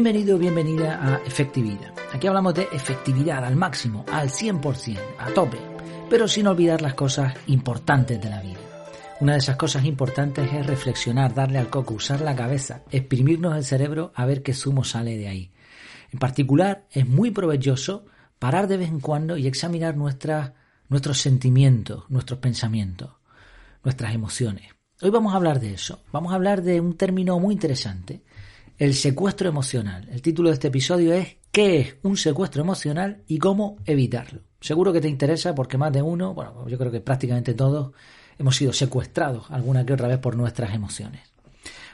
Bienvenido o bienvenida a Efectividad. Aquí hablamos de efectividad al máximo, al 100%, a tope, pero sin olvidar las cosas importantes de la vida. Una de esas cosas importantes es reflexionar, darle al coco, usar la cabeza, exprimirnos el cerebro a ver qué zumo sale de ahí. En particular, es muy provechoso parar de vez en cuando y examinar nuestras, nuestros sentimientos, nuestros pensamientos, nuestras emociones. Hoy vamos a hablar de eso. Vamos a hablar de un término muy interesante el secuestro emocional. El título de este episodio es ¿Qué es un secuestro emocional y cómo evitarlo? Seguro que te interesa porque más de uno, bueno, yo creo que prácticamente todos hemos sido secuestrados alguna que otra vez por nuestras emociones.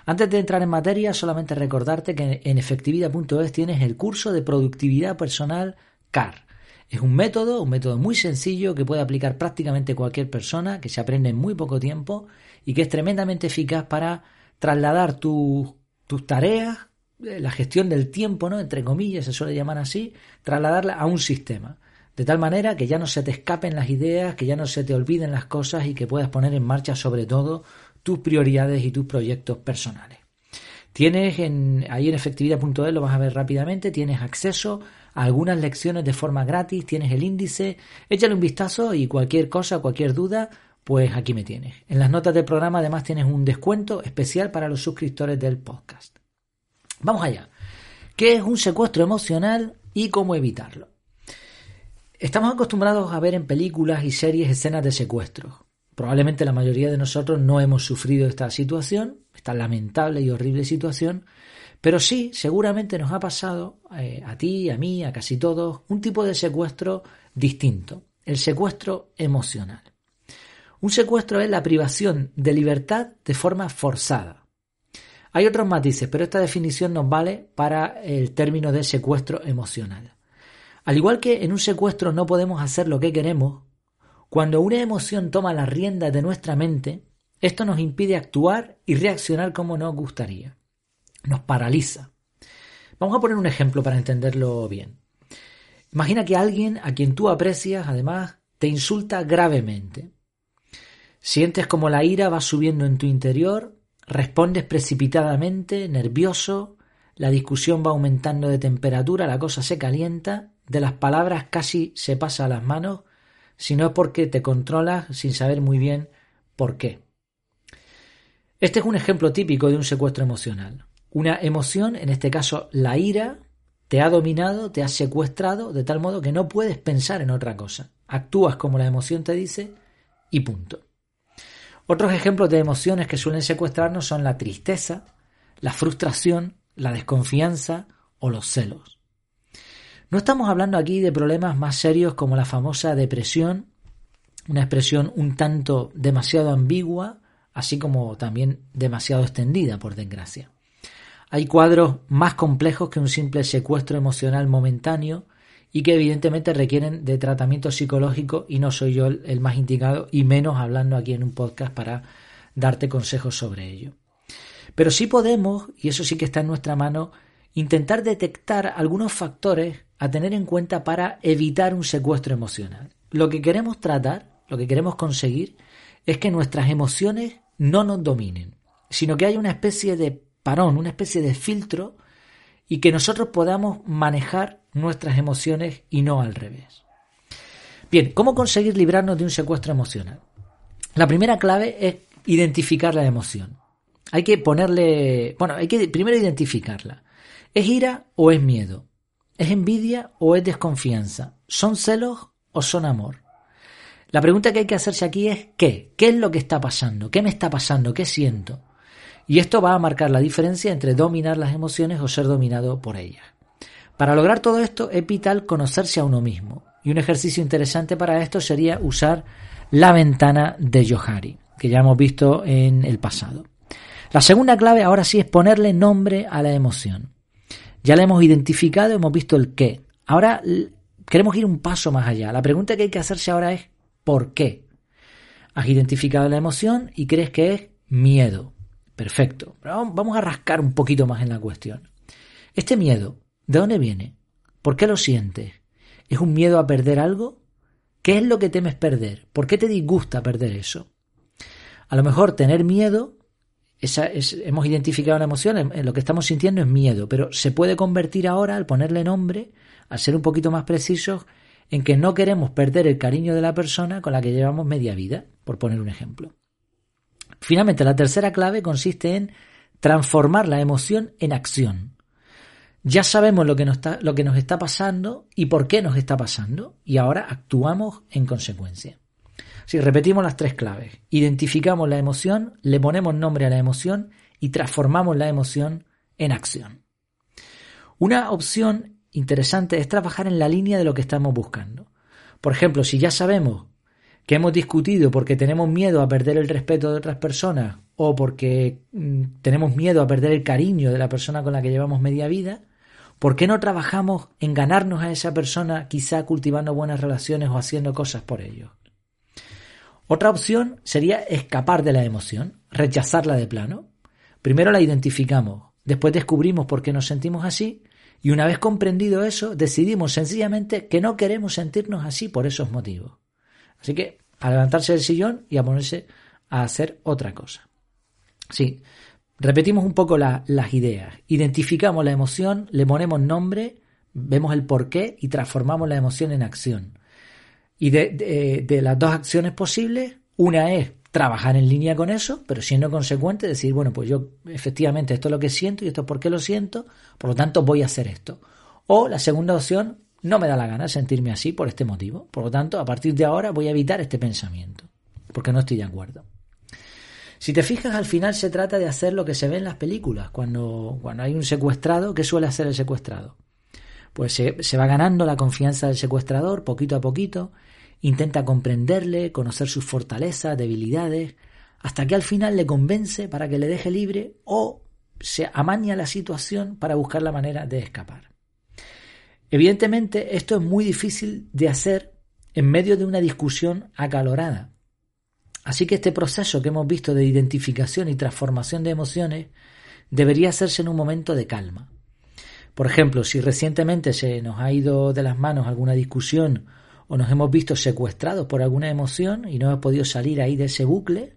Antes de entrar en materia, solamente recordarte que en efectividad.es tienes el curso de productividad personal CAR. Es un método, un método muy sencillo que puede aplicar prácticamente cualquier persona, que se aprende en muy poco tiempo y que es tremendamente eficaz para trasladar tus tus tareas, eh, la gestión del tiempo, ¿no? Entre comillas, se suele llamar así, trasladarla a un sistema. De tal manera que ya no se te escapen las ideas, que ya no se te olviden las cosas y que puedas poner en marcha sobre todo tus prioridades y tus proyectos personales. Tienes en, ahí en efectividad.es, lo vas a ver rápidamente, tienes acceso a algunas lecciones de forma gratis, tienes el índice, échale un vistazo y cualquier cosa, cualquier duda, pues aquí me tienes. En las notas del programa además tienes un descuento especial para los suscriptores del podcast. Vamos allá. ¿Qué es un secuestro emocional y cómo evitarlo? Estamos acostumbrados a ver en películas y series escenas de secuestro. Probablemente la mayoría de nosotros no hemos sufrido esta situación, esta lamentable y horrible situación, pero sí, seguramente nos ha pasado eh, a ti, a mí, a casi todos, un tipo de secuestro distinto, el secuestro emocional. Un secuestro es la privación de libertad de forma forzada. Hay otros matices, pero esta definición nos vale para el término de secuestro emocional. Al igual que en un secuestro no podemos hacer lo que queremos, cuando una emoción toma las riendas de nuestra mente, esto nos impide actuar y reaccionar como nos gustaría. Nos paraliza. Vamos a poner un ejemplo para entenderlo bien. Imagina que alguien a quien tú aprecias, además, te insulta gravemente. Sientes como la ira va subiendo en tu interior, respondes precipitadamente, nervioso, la discusión va aumentando de temperatura, la cosa se calienta, de las palabras casi se pasa a las manos, si no es porque te controlas sin saber muy bien por qué. Este es un ejemplo típico de un secuestro emocional. Una emoción, en este caso la ira, te ha dominado, te ha secuestrado, de tal modo que no puedes pensar en otra cosa. Actúas como la emoción te dice y punto. Otros ejemplos de emociones que suelen secuestrarnos son la tristeza, la frustración, la desconfianza o los celos. No estamos hablando aquí de problemas más serios como la famosa depresión, una expresión un tanto demasiado ambigua, así como también demasiado extendida, por desgracia. Hay cuadros más complejos que un simple secuestro emocional momentáneo y que evidentemente requieren de tratamiento psicológico y no soy yo el, más indicado y menos hablando aquí en un podcast para darte consejos sobre ello. Pero sí podemos, y eso sí que está en nuestra mano, intentar detectar algunos factores a tener en cuenta para evitar un secuestro emocional. Lo que queremos tratar, lo que queremos conseguir, es que nuestras emociones no nos dominen, sino que haya una especie de parón, una especie de filtro y que nosotros podamos manejar nuestras emociones y no al revés. Bien, ¿cómo conseguir librarnos de un secuestro emocional? La primera clave es identificar la emoción. Hay que ponerle, bueno, hay que primero identificarla. ¿Es ira o es miedo? ¿Es envidia o es desconfianza? ¿Son celos o son amor? La pregunta que hay que hacerse aquí es ¿qué? ¿Qué es lo que está pasando? ¿Qué me está pasando? ¿Qué siento? Y esto va a marcar la diferencia entre dominar las emociones o ser dominado por ellas. Para lograr todo esto es vital conocerse a uno mismo. Y un ejercicio interesante para esto sería usar la ventana de Johari, que ya hemos visto en el pasado. La segunda clave ahora sí es ponerle nombre a la emoción. Ya la hemos identificado, hemos visto el qué. Ahora queremos ir un paso más allá. La pregunta que hay que hacerse ahora es ¿por qué? Has identificado la emoción y crees que es miedo. Perfecto. Vamos a rascar un poquito más en la cuestión. Este miedo, ¿de dónde viene? ¿Por qué lo sientes? ¿Es un miedo a perder algo? ¿Qué es lo que temes perder? ¿Por qué te disgusta perder eso? A lo mejor tener miedo hemos identificado una emoción, lo que estamos sintiendo es miedo, pero se puede convertir ahora, al ponerle nombre, al ser un poquito más precisos, en que no queremos perder el cariño de la persona con la que llevamos media vida, por poner un ejemplo. Finalmente, la tercera clave consiste en transformar la emoción en acción. Ya sabemos lo que, nos está, lo que nos está pasando y por qué nos está pasando, y ahora actuamos en consecuencia. Si repetimos las tres claves, identificamos la emoción, le ponemos nombre a la emoción y transformamos la emoción en acción. Una opción interesante es trabajar en la línea de lo que estamos buscando. Por ejemplo, si ya sabemos que hemos discutido porque tenemos miedo a perder el respeto de otras personas o porque mm, tenemos miedo a perder el cariño de la persona con la que llevamos media vida, ¿por qué no trabajamos en ganarnos a esa persona quizá cultivando buenas relaciones o haciendo cosas por ellos? Otra opción sería escapar de la emoción, rechazarla de plano. Primero la identificamos, después descubrimos por qué nos sentimos así y una vez comprendido eso decidimos sencillamente que no queremos sentirnos así por esos motivos. Así que a levantarse del sillón y a ponerse a hacer otra cosa. Sí, repetimos un poco las ideas. Identificamos la emoción, le ponemos nombre, vemos el porqué y transformamos la emoción en acción. Y de, las dos acciones posibles, una es trabajar en línea con eso, pero siendo consecuente, decir, bueno, pues yo efectivamente esto es lo que siento y esto es por qué lo siento, por lo tanto voy a hacer esto. O la segunda opción, no me da la gana sentirme así por este motivo, por lo tanto, a partir de ahora voy a evitar este pensamiento, porque no estoy de acuerdo. Si te fijas, al final se trata de hacer lo que se ve en las películas, cuando, cuando hay un secuestrado, ¿qué suele hacer el secuestrado? Pues se, se va ganando la confianza del secuestrador poquito a poquito, Intenta comprenderle, conocer sus fortalezas, debilidades, hasta que al final le convence para que le deje libre o se amaña la situación para buscar la manera de escapar. Evidentemente, esto es muy difícil de hacer en medio de una discusión acalorada. Así que este proceso que hemos visto de identificación y transformación de emociones debería hacerse en un momento de calma. Por ejemplo, si recientemente se nos ha ido de las manos alguna discusión o nos hemos visto secuestrados por alguna emoción y no hemos podido salir ahí de ese bucle,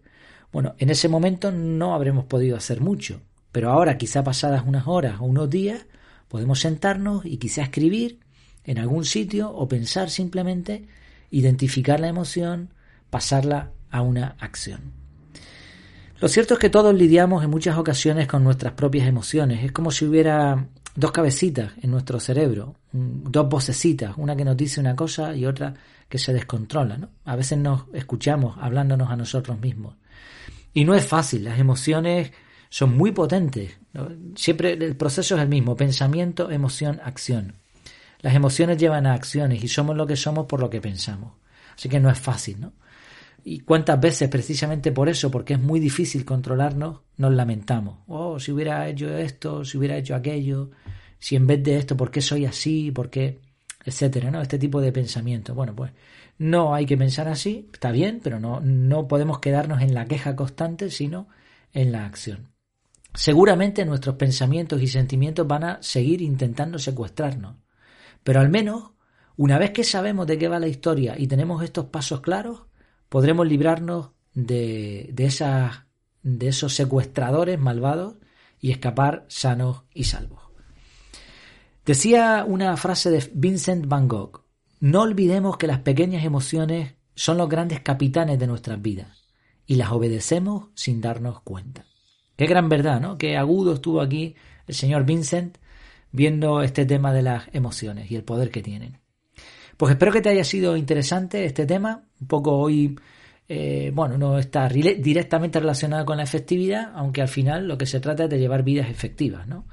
bueno, en ese momento no habremos podido hacer mucho, pero ahora quizá pasadas unas horas o unos días podemos sentarnos y quizá escribir en algún sitio o pensar simplemente, identificar la emoción, pasarla a una acción. Lo cierto es que todos lidiamos en muchas ocasiones con nuestras propias emociones. Es como si hubiera dos cabecitas en nuestro cerebro, dos vocecitas, una que nos dice una cosa y otra que se descontrola. ¿no? A veces nos escuchamos hablándonos a nosotros mismos. Y no es fácil, las emociones son muy potentes. Siempre el proceso es el mismo, pensamiento, emoción, acción. Las emociones llevan a acciones y somos lo que somos por lo que pensamos. Así que no es fácil, ¿no? Y cuántas veces, precisamente por eso, porque es muy difícil controlarnos, nos lamentamos. Oh, si hubiera hecho esto, si hubiera hecho aquello, si en vez de esto, ¿por qué soy así? ¿Por qué? Etcétera, ¿no? Este tipo de pensamiento. Bueno, pues no hay que pensar así, está bien, pero no, no podemos quedarnos en la queja constante, sino en la acción. Seguramente nuestros pensamientos y sentimientos van a seguir intentando secuestrarnos, pero al menos, una vez que sabemos de qué va la historia y tenemos estos pasos claros, podremos librarnos de, de, esos secuestradores malvados y escapar sanos y salvos. Decía una frase de Vincent Van Gogh, no olvidemos que las pequeñas emociones son los grandes capitanes de nuestras vidas y las obedecemos sin darnos cuenta. Qué gran verdad, ¿no? Qué agudo estuvo aquí el señor Vincent viendo este tema de las emociones y el poder que tienen. Pues espero que te haya sido interesante este tema. Un poco hoy, eh, bueno, no está directamente relacionado con la efectividad, aunque al final lo que se trata es de llevar vidas efectivas, ¿no?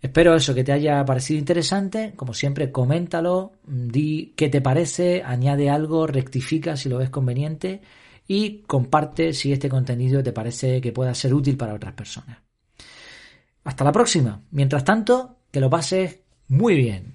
Espero eso, que te haya parecido interesante. Como siempre, coméntalo, di qué te parece, añade algo, rectifica si lo ves conveniente y comparte si este contenido te parece que pueda ser útil para otras personas. Hasta la próxima. Mientras tanto, que lo pases muy bien.